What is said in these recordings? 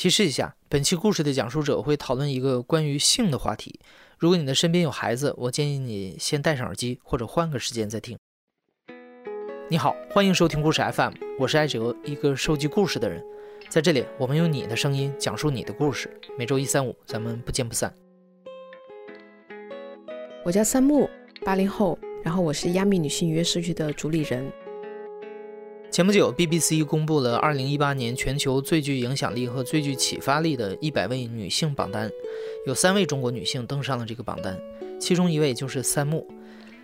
提示一下，本期故事的讲述者会讨论一个关于性的话题。如果你的身边有孩子，我建议你先戴上耳机，或者换个时间再听。你好，欢迎收听故事 FM，我是艾哲，一个收集故事的人。在这里，我们用你的声音讲述你的故事。每周一、三、五，咱们不见不散。我叫三木，八零后，然后我是亚米女性约社区的主理人。前不久，BBC 公布了2018年全球最具影响力和最具启发力的一百位女性榜单，有三位中国女性登上了这个榜单，其中一位就是三木。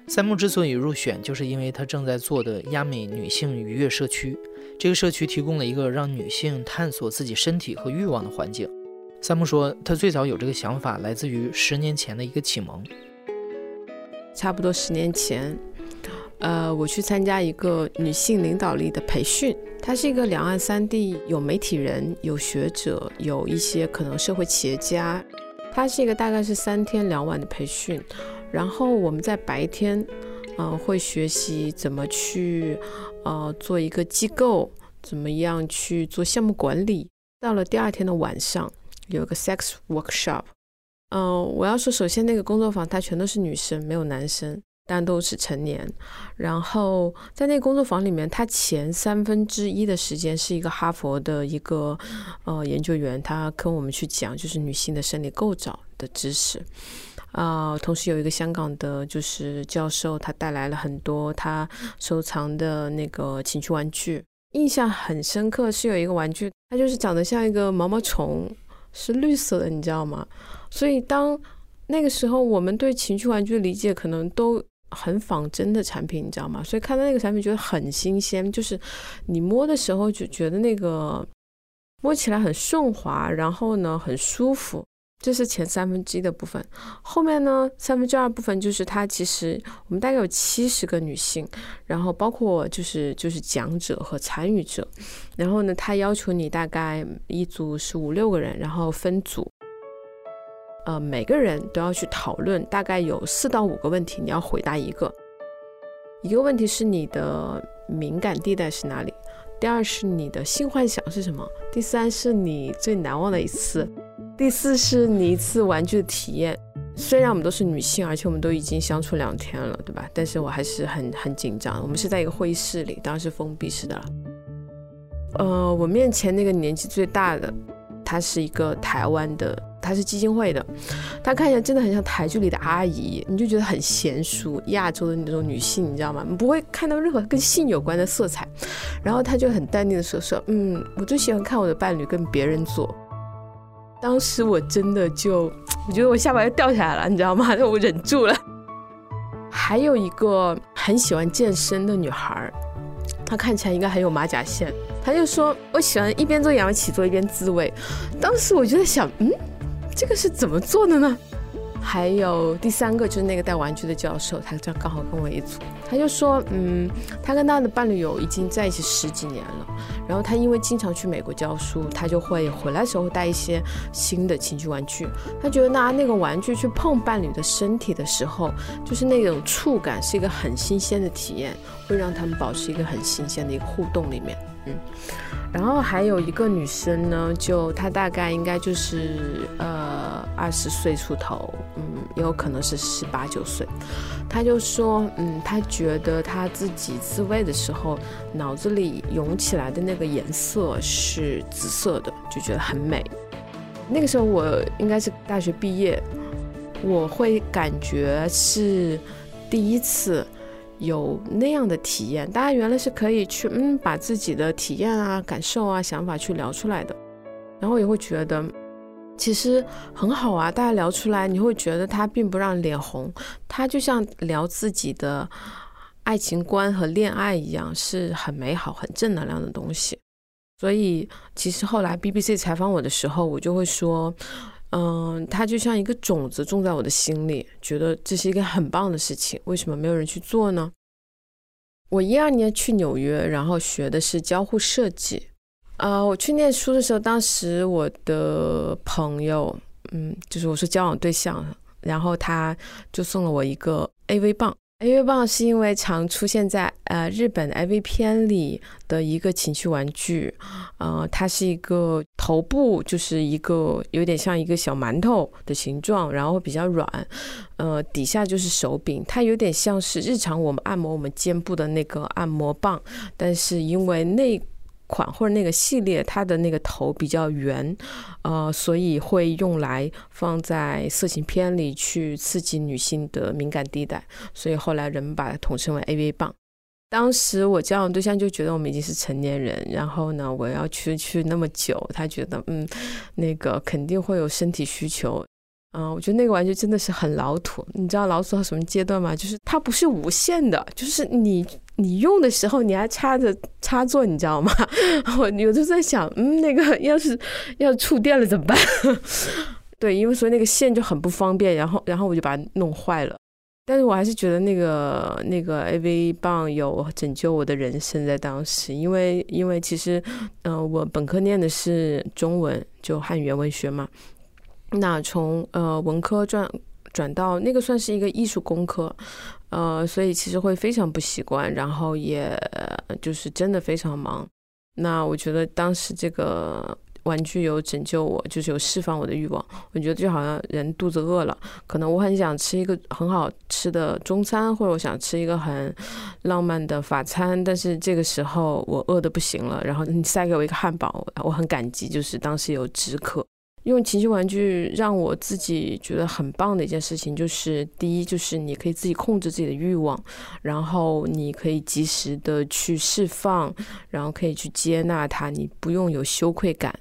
三木之所以入选，就是因为她正在做的亚美女性愉悦社区，这个社区提供了一个让女性探索自己身体和欲望的环境。三木说，她最早有这个想法来自于十年前的一个启蒙，差不多十年前。呃，我去参加一个女性领导力的培训，它是一个两岸三地有媒体人、有学者、有一些可能社会企业家，它是一个大概是三天两晚的培训，然后我们在白天，嗯，会学习怎么去，呃，做一个机构，怎么样去做项目管理。到了第二天的晚上，有一个 sex workshop，嗯，我要说，首先那个工作坊它全都是女生，没有男生。但都是成年，然后在那工作坊里面，他前三分之一的时间是一个哈佛的一个呃研究员，他跟我们去讲就是女性的生理构造的知识，啊，同时有一个香港的就是教授，他带来了很多他收藏的那个情趣玩具，印象很深刻是有一个玩具，它就是长得像一个毛毛虫，是绿色的，你知道吗？所以当那个时候我们对情趣玩具的理解可能都。很仿真的产品，你知道吗？所以看到那个产品觉得很新鲜，就是你摸的时候就觉得那个摸起来很顺滑，然后呢很舒服。这是前三分之一的部分，后面呢三分之二部分就是它其实我们大概有七十个女性，然后包括就是就是讲者和参与者，然后呢他要求你大概一组是五六个人，然后分组。呃，每个人都要去讨论，大概有四到五个问题，你要回答一个。一个问题是你的敏感地带是哪里？第二是你的性幻想是什么？第三是你最难忘的一次？第四是你一次玩具的体验？虽然我们都是女性，而且我们都已经相处两天了，对吧？但是我还是很很紧张。我们是在一个会议室里，当然是封闭式的了。呃，我面前那个年纪最大的，她是一个台湾的。她是基金会的，她看起来真的很像台剧里的阿姨，你就觉得很娴熟，亚洲的那种女性，你知道吗？你不会看到任何跟性有关的色彩。然后她就很淡定的说：“说，嗯，我最喜欢看我的伴侣跟别人做。”当时我真的就，我觉得我下巴要掉下来了，你知道吗？那我忍住了。还有一个很喜欢健身的女孩，她看起来应该很有马甲线。他就说：“我喜欢一边做仰卧起坐一边自慰。”当时我就在想，嗯。这个是怎么做的呢？还有第三个就是那个带玩具的教授，他这刚好跟我一组，他就说，嗯，他跟他的伴侣有已经在一起十几年了，然后他因为经常去美国教书，他就会回来时候带一些新的情趣玩具，他觉得拿那个玩具去碰伴侣的身体的时候，就是那种触感是一个很新鲜的体验，会让他们保持一个很新鲜的一个互动里面，嗯。然后还有一个女生呢，就她大概应该就是呃二十岁出头，嗯，也有可能是十八九岁。她就说，嗯，她觉得她自己自慰的时候，脑子里涌起来的那个颜色是紫色的，就觉得很美。那个时候我应该是大学毕业，我会感觉是第一次。有那样的体验，大家原来是可以去嗯，把自己的体验啊、感受啊、想法去聊出来的，然后也会觉得其实很好啊。大家聊出来，你会觉得他并不让脸红，他就像聊自己的爱情观和恋爱一样，是很美好、很正能量的东西。所以，其实后来 BBC 采访我的时候，我就会说。嗯，它就像一个种子种在我的心里，觉得这是一个很棒的事情。为什么没有人去做呢？我一二年去纽约，然后学的是交互设计。啊，我去念书的时候，当时我的朋友，嗯，就是我是交往对象，然后他就送了我一个 AV 棒，AV 棒是因为常出现在呃日本 AV 片里的一个情趣玩具，呃，它是一个头部就是一个有点像一个小馒头的形状，然后比较软，呃，底下就是手柄，它有点像是日常我们按摩我们肩部的那个按摩棒，但是因为那。款或者那个系列，它的那个头比较圆，呃，所以会用来放在色情片里去刺激女性的敏感地带，所以后来人们把它统称为 AV 棒。当时我交往对象就觉得我们已经是成年人，然后呢，我要去去那么久，他觉得嗯，那个肯定会有身体需求。嗯，我觉得那个玩具真的是很老土。你知道老土到什么阶段吗？就是它不是无线的，就是你你用的时候你还插着插座，你知道吗？我有的在想，嗯，那个要是要触电了怎么办？对，因为所以那个线就很不方便，然后然后我就把它弄坏了。但是我还是觉得那个那个 AV 棒有拯救我的人生，在当时，因为因为其实，嗯，我本科念的是中文，就汉语言文学嘛。那从呃文科转转到那个算是一个艺术工科，呃，所以其实会非常不习惯，然后也就是真的非常忙。那我觉得当时这个玩具有拯救我，就是有释放我的欲望。我觉得就好像人肚子饿了，可能我很想吃一个很好吃的中餐，或者我想吃一个很浪漫的法餐，但是这个时候我饿的不行了，然后你塞给我一个汉堡，我很感激，就是当时有止渴。用情趣玩具让我自己觉得很棒的一件事情，就是第一，就是你可以自己控制自己的欲望，然后你可以及时的去释放，然后可以去接纳它，你不用有羞愧感。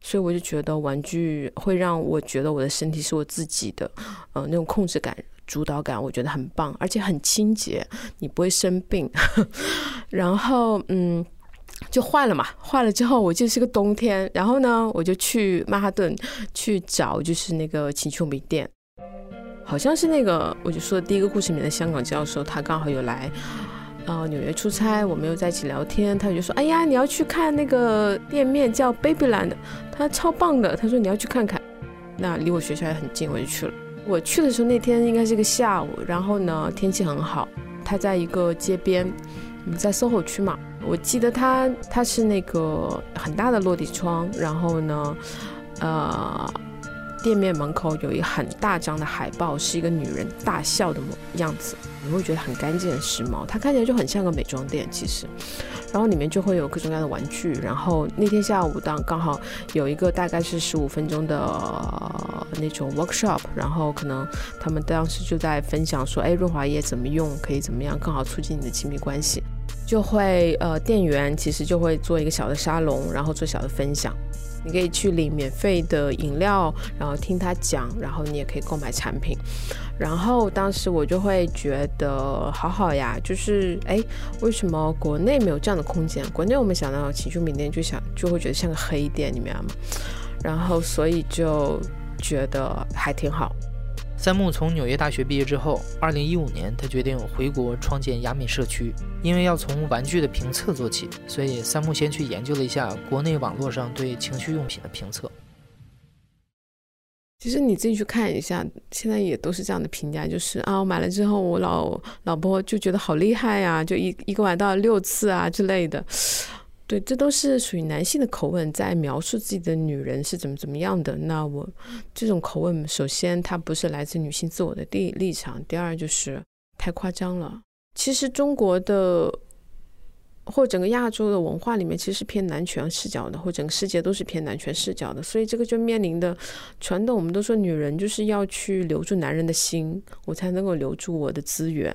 所以我就觉得玩具会让我觉得我的身体是我自己的，呃，那种控制感、主导感，我觉得很棒，而且很清洁，你不会生病。然后，嗯。就坏了嘛，坏了之后我就是个冬天，然后呢，我就去曼哈顿去找，就是那个情趣用品店，好像是那个我就说第一个故事里面的香港教授，他刚好有来，呃，纽约出差，我们又在一起聊天，他就说，哎呀，你要去看那个店面叫 Babyland，他超棒的，他说你要去看看，那离我学校也很近，我就去了。我去的时候那天应该是个下午，然后呢天气很好，他在一个街边，在 SOHO 区嘛。我记得它，它是那个很大的落地窗，然后呢，呃，店面门口有一很大张的海报，是一个女人大笑的模样子，你会觉得很干净、很时髦。它看起来就很像个美妆店，其实，然后里面就会有各种各样的玩具。然后那天下午当刚好有一个大概是十五分钟的那种 workshop，然后可能他们当时就在分享说，哎，润滑液怎么用，可以怎么样更好促进你的亲密关系。就会呃，店员其实就会做一个小的沙龙，然后做小的分享。你可以去领免费的饮料，然后听他讲，然后你也可以购买产品。然后当时我就会觉得好好呀，就是哎，为什么国内没有这样的空间？国内我们想到情趣品店就想就会觉得像个黑店里面嘛，然后所以就觉得还挺好。三木从纽约大学毕业之后，二零一五年，他决定回国创建雅米社区。因为要从玩具的评测做起，所以三木先去研究了一下国内网络上对情趣用品的评测。其实你自己去看一下，现在也都是这样的评价，就是啊，我买了之后，我老老婆就觉得好厉害呀，就一一个玩到六次啊之类的。对，这都是属于男性的口吻，在描述自己的女人是怎么怎么样的。那我这种口吻，首先它不是来自女性自我的立立场，第二就是太夸张了。其实中国的。或整个亚洲的文化里面，其实是偏男权视角的，或整个世界都是偏男权视角的，所以这个就面临的传统，我们都说女人就是要去留住男人的心，我才能够留住我的资源，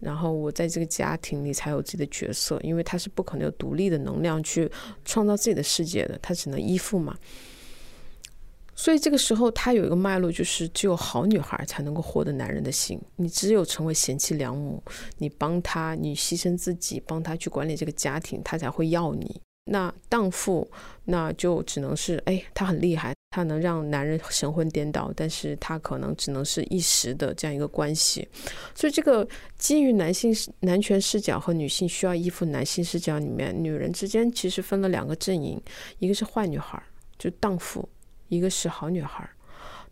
然后我在这个家庭里才有自己的角色，因为他是不可能有独立的能量去创造自己的世界的，他只能依附嘛。所以这个时候，他有一个脉络，就是只有好女孩才能够获得男人的心。你只有成为贤妻良母，你帮他，你牺牲自己，帮他去管理这个家庭，他才会要你。那荡妇，那就只能是，哎，他很厉害，他能让男人神魂颠倒，但是他可能只能是一时的这样一个关系。所以，这个基于男性男权视角和女性需要依附男性视角里面，女人之间其实分了两个阵营，一个是坏女孩，就荡妇。一个是好女孩，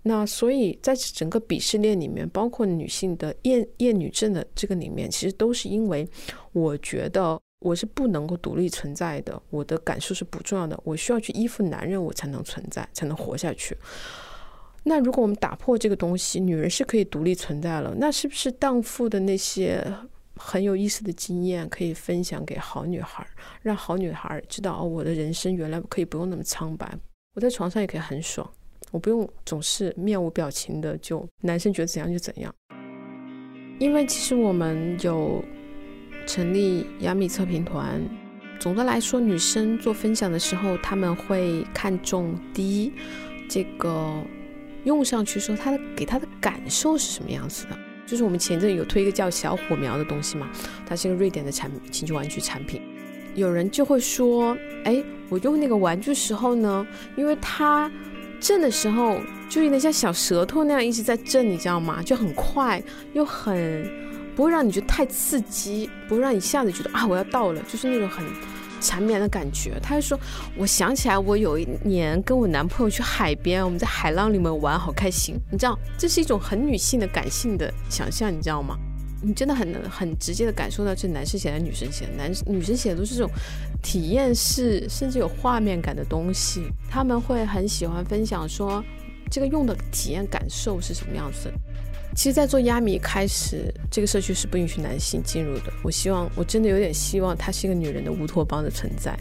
那所以在整个鄙视链里面，包括女性的厌厌女症的这个里面，其实都是因为我觉得我是不能够独立存在的，我的感受是不重要的，我需要去依附男人，我才能存在，才能活下去。那如果我们打破这个东西，女人是可以独立存在了，那是不是荡妇的那些很有意思的经验可以分享给好女孩，让好女孩知道哦，我的人生原来可以不用那么苍白，我在床上也可以很爽。我不用总是面无表情的，就男生觉得怎样就怎样。因为其实我们有成立亚米测评团，总的来说，女生做分享的时候，他们会看重第一，这个用上去说她的给她的感受是什么样子的。就是我们前阵有推一个叫小火苗的东西嘛，它是一个瑞典的产品情趣玩具产品。有人就会说，哎，我用那个玩具时候呢，因为它。震的时候就有点像小舌头那样一直在震，你知道吗？就很快又很不会让你觉得太刺激，不会让你一下子觉得啊我要到了，就是那种很缠绵的感觉。他就说，我想起来我有一年跟我男朋友去海边，我们在海浪里面玩，好开心。你知道，这是一种很女性的感性的想象，你知道吗？你真的很能很直接的感受到这男生写的女生写的，男女生写的都是这种体验式，甚至有画面感的东西。他们会很喜欢分享说这个用的体验感受是什么样子。其实，在做亚米开始，这个社区是不允许男性进入的。我希望，我真的有点希望它是一个女人的乌托邦的存在。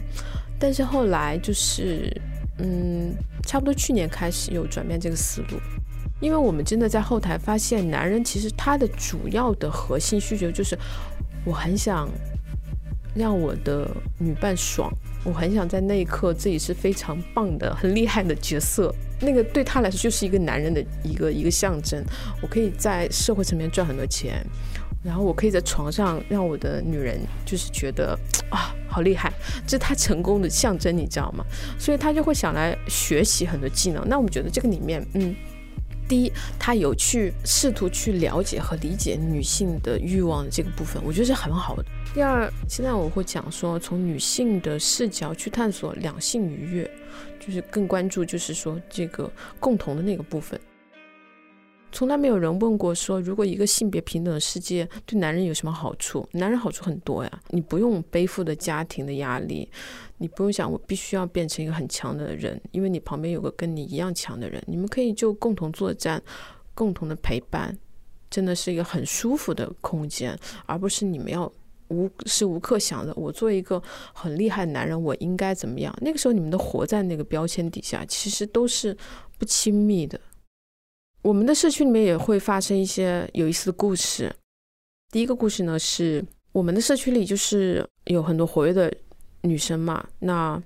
但是后来就是，嗯，差不多去年开始有转变这个思路。因为我们真的在后台发现，男人其实他的主要的核心需求就是，我很想让我的女伴爽，我很想在那一刻自己是非常棒的、很厉害的角色。那个对他来说就是一个男人的一个一个象征。我可以在社会层面赚很多钱，然后我可以在床上让我的女人就是觉得 啊好厉害，这是他成功的象征，你知道吗？所以他就会想来学习很多技能。那我们觉得这个里面，嗯。第一，他有去试图去了解和理解女性的欲望的这个部分，我觉得是很好的。第二，现在我会讲说，从女性的视角去探索两性愉悦，就是更关注，就是说这个共同的那个部分。从来没有人问过说，如果一个性别平等的世界对男人有什么好处？男人好处很多呀，你不用背负的家庭的压力，你不用想我必须要变成一个很强的人，因为你旁边有个跟你一样强的人，你们可以就共同作战，共同的陪伴，真的是一个很舒服的空间，而不是你们要无时无刻想着我做一个很厉害的男人，我应该怎么样？那个时候你们都活在那个标签底下，其实都是不亲密的。我们的社区里面也会发生一些有意思的故事。第一个故事呢，是我们的社区里就是有很多活跃的女生嘛，那。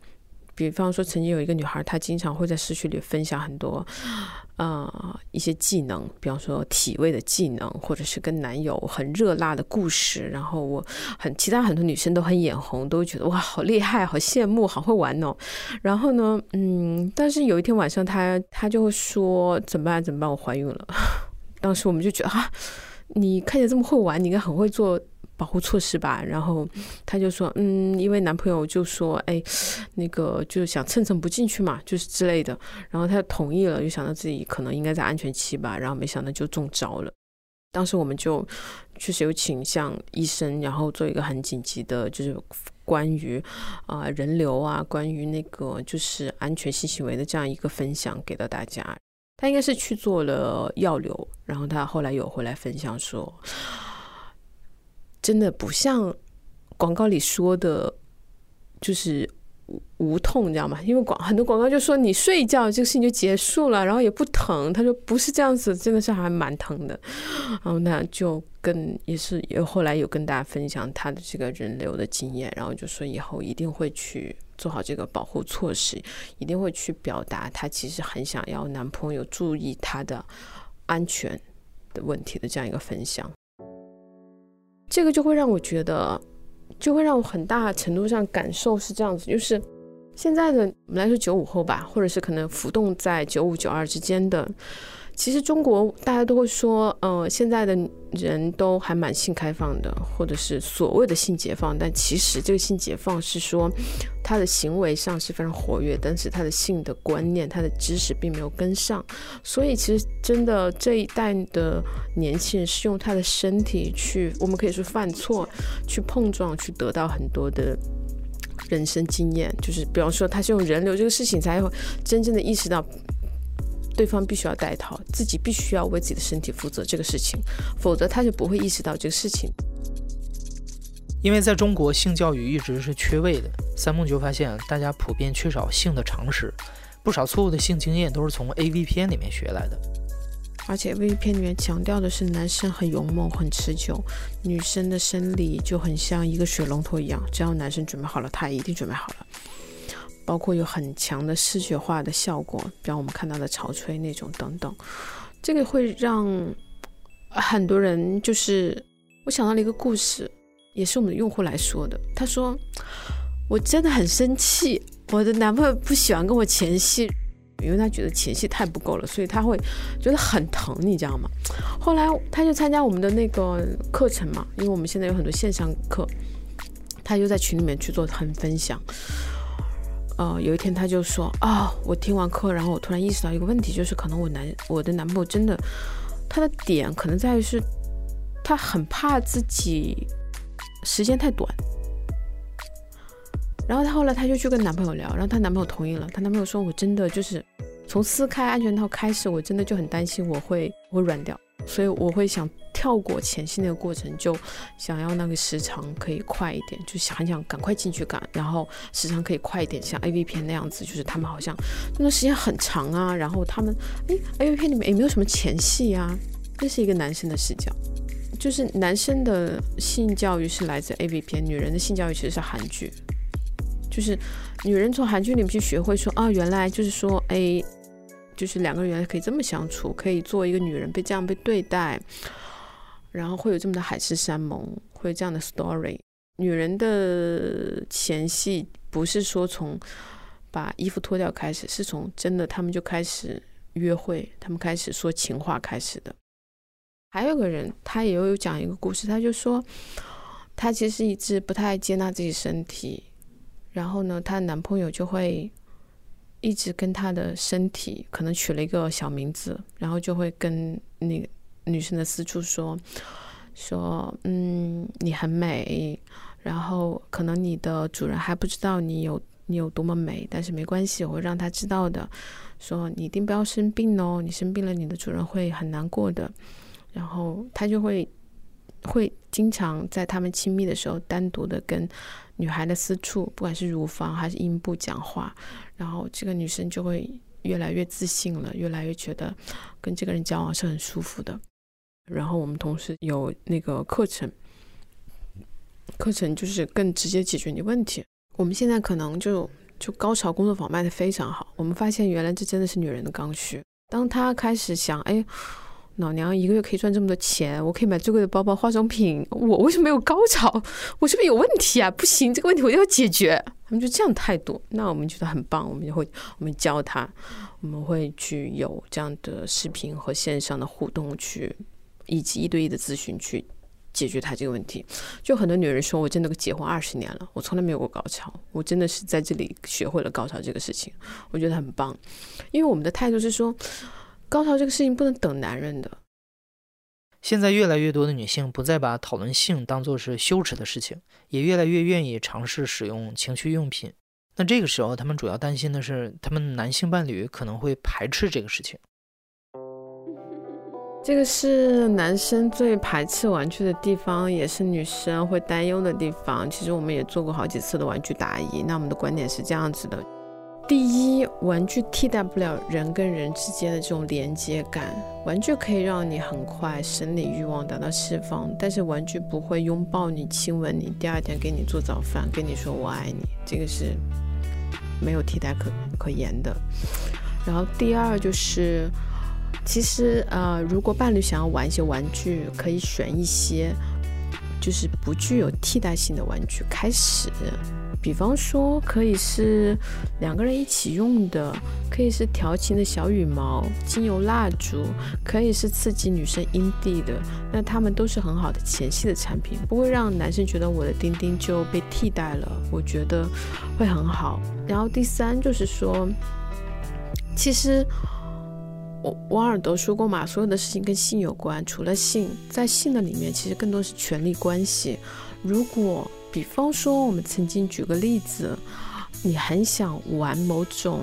比方说，曾经有一个女孩，她经常会在社区里分享很多，呃，一些技能，比方说体位的技能，或者是跟男友很热辣的故事。然后我很，其他很多女生都很眼红，都觉得哇，好厉害，好羡慕，好会玩哦。然后呢，嗯，但是有一天晚上，她她就会说怎么办？怎么办？我怀孕了。当时我们就觉得啊，你看起来这么会玩，你应该很会做。保护措施吧，然后他就说，嗯，因为男朋友就说，哎，那个就是想蹭蹭不进去嘛，就是之类的，然后他同意了，就想到自己可能应该在安全期吧，然后没想到就中招了。当时我们就确实有请向医生，然后做一个很紧急的，就是关于啊人流啊，关于那个就是安全性行为的这样一个分享给到大家。他应该是去做了药流，然后他后来有回来分享说。真的不像广告里说的，就是无痛，你知道吗？因为广很多广告就说你睡觉这个事情就结束了，然后也不疼。他说不是这样子，真的是还蛮疼的。然后那就跟也是有后来有跟大家分享他的这个人流的经验，然后就说以后一定会去做好这个保护措施，一定会去表达她其实很想要男朋友注意她的安全的问题的这样一个分享。这个就会让我觉得，就会让我很大程度上感受是这样子，就是现在的我们来说九五后吧，或者是可能浮动在九五九二之间的其实中国大家都会说，呃，现在的人都还蛮性开放的，或者是所谓的性解放。但其实这个性解放是说，他的行为上是非常活跃，但是他的性的观念、他的知识并没有跟上。所以其实真的这一代的年轻人是用他的身体去，我们可以说犯错、去碰撞、去得到很多的人生经验。就是比方说，他是用人流这个事情才会真正的意识到。对方必须要带套，自己必须要为自己的身体负责这个事情，否则他就不会意识到这个事情。因为在中国，性教育一直是缺位的。三梦就发现，大家普遍缺少性的常识，不少错误的性经验都是从 A V 片里面学来的。而且 A V 片里面强调的是男生很勇猛、很持久，女生的生理就很像一个水龙头一样，只要男生准备好了，他一定准备好了。包括有很强的视觉化的效果，比方我们看到的潮吹那种等等，这个会让很多人就是，我想到了一个故事，也是我们的用户来说的。他说：“我真的很生气，我的男朋友不喜欢跟我前戏，因为他觉得前戏太不够了，所以他会觉得很疼，你知道吗？”后来他就参加我们的那个课程嘛，因为我们现在有很多线上课，他就在群里面去做很分享。呃，有一天他就说啊，我听完课，然后我突然意识到一个问题，就是可能我男我的男朋友真的，他的点可能在于是，他很怕自己时间太短。然后他后来他就去跟男朋友聊，然后她男朋友同意了，她男朋友说我真的就是从撕开安全套开始，我真的就很担心我会我会软掉。所以我会想跳过前戏那个过程，就想要那个时长可以快一点，就想想赶快进去赶，然后时长可以快一点，像 A V 片那样子，就是他们好像那段时间很长啊，然后他们哎 A V 片里面也没有什么前戏啊，这是一个男生的视角，就是男生的性教育是来自 A V 片，女人的性教育其实是韩剧，就是女人从韩剧里面去学会说啊，原来就是说哎。就是两个人原来可以这么相处，可以做一个女人被这样被对待，然后会有这么的海誓山盟，会有这样的 story。女人的前戏不是说从把衣服脱掉开始，是从真的他们就开始约会，他们开始说情话开始的。还有个人，他也有讲一个故事，他就说，他其实一直不太接纳自己身体，然后呢，她男朋友就会。一直跟他的身体可能取了一个小名字，然后就会跟那个女生的私处说说，嗯，你很美，然后可能你的主人还不知道你有你有多么美，但是没关系，我会让他知道的。说你一定不要生病哦，你生病了，你的主人会很难过的。然后他就会会经常在他们亲密的时候，单独的跟女孩的私处，不管是乳房还是阴部讲话。然后这个女生就会越来越自信了，越来越觉得跟这个人交往是很舒服的。然后我们同时有那个课程，课程就是更直接解决你问题。我们现在可能就就高潮工作坊卖的非常好，我们发现原来这真的是女人的刚需。当她开始想，哎。老娘一个月可以赚这么多钱，我可以买最贵的包包、化妆品，我为什么没有高潮？我是不是有问题啊？不行，这个问题我要解决。他们就这样态度，那我们觉得很棒，我们就会我们教他，我们会去有这样的视频和线上的互动，去以及一对一的咨询去解决他这个问题。就很多女人说，我真的结婚二十年了，我从来没有过高潮，我真的是在这里学会了高潮这个事情，我觉得很棒，因为我们的态度是说。高潮这个事情不能等男人的。现在越来越多的女性不再把讨论性当做是羞耻的事情，也越来越愿意尝试使用情趣用品。那这个时候，他们主要担心的是，他们男性伴侣可能会排斥这个事情。这个是男生最排斥玩具的地方，也是女生会担忧的地方。其实我们也做过好几次的玩具答疑，那我们的观点是这样子的。第一，玩具替代不了人跟人之间的这种连接感。玩具可以让你很快生理欲望得到释放，但是玩具不会拥抱你、亲吻你，第二天给你做早饭，跟你说我爱你，这个是没有替代可可言的。然后第二就是，其实呃，如果伴侣想要玩一些玩具，可以选一些就是不具有替代性的玩具开始。比方说，可以是两个人一起用的，可以是调情的小羽毛、精油蜡烛，可以是刺激女生阴蒂的。那它们都是很好的前戏的产品，不会让男生觉得我的丁丁就被替代了。我觉得会很好。然后第三就是说，其实我王尔德说过嘛，所有的事情跟性有关，除了性，在性的里面其实更多是权力关系。如果比方说，我们曾经举个例子，你很想玩某种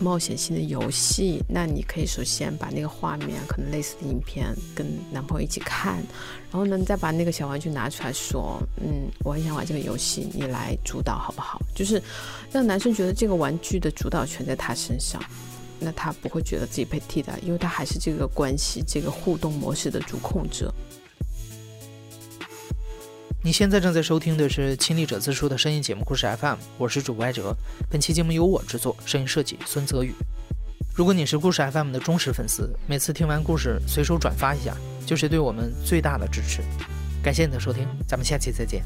冒险性的游戏，那你可以首先把那个画面，可能类似的影片，跟男朋友一起看，然后呢，再把那个小玩具拿出来说，嗯，我很想玩这个游戏，你来主导好不好？就是让男生觉得这个玩具的主导权在他身上，那他不会觉得自己被替代，因为他还是这个关系、这个互动模式的主控者。你现在正在收听的是《亲历者自述》的声音节目故事 FM，我是主播艾哲。本期节目由我制作，声音设计孙泽宇。如果你是故事 FM 的忠实粉丝，每次听完故事随手转发一下，就是对我们最大的支持。感谢你的收听，咱们下期再见。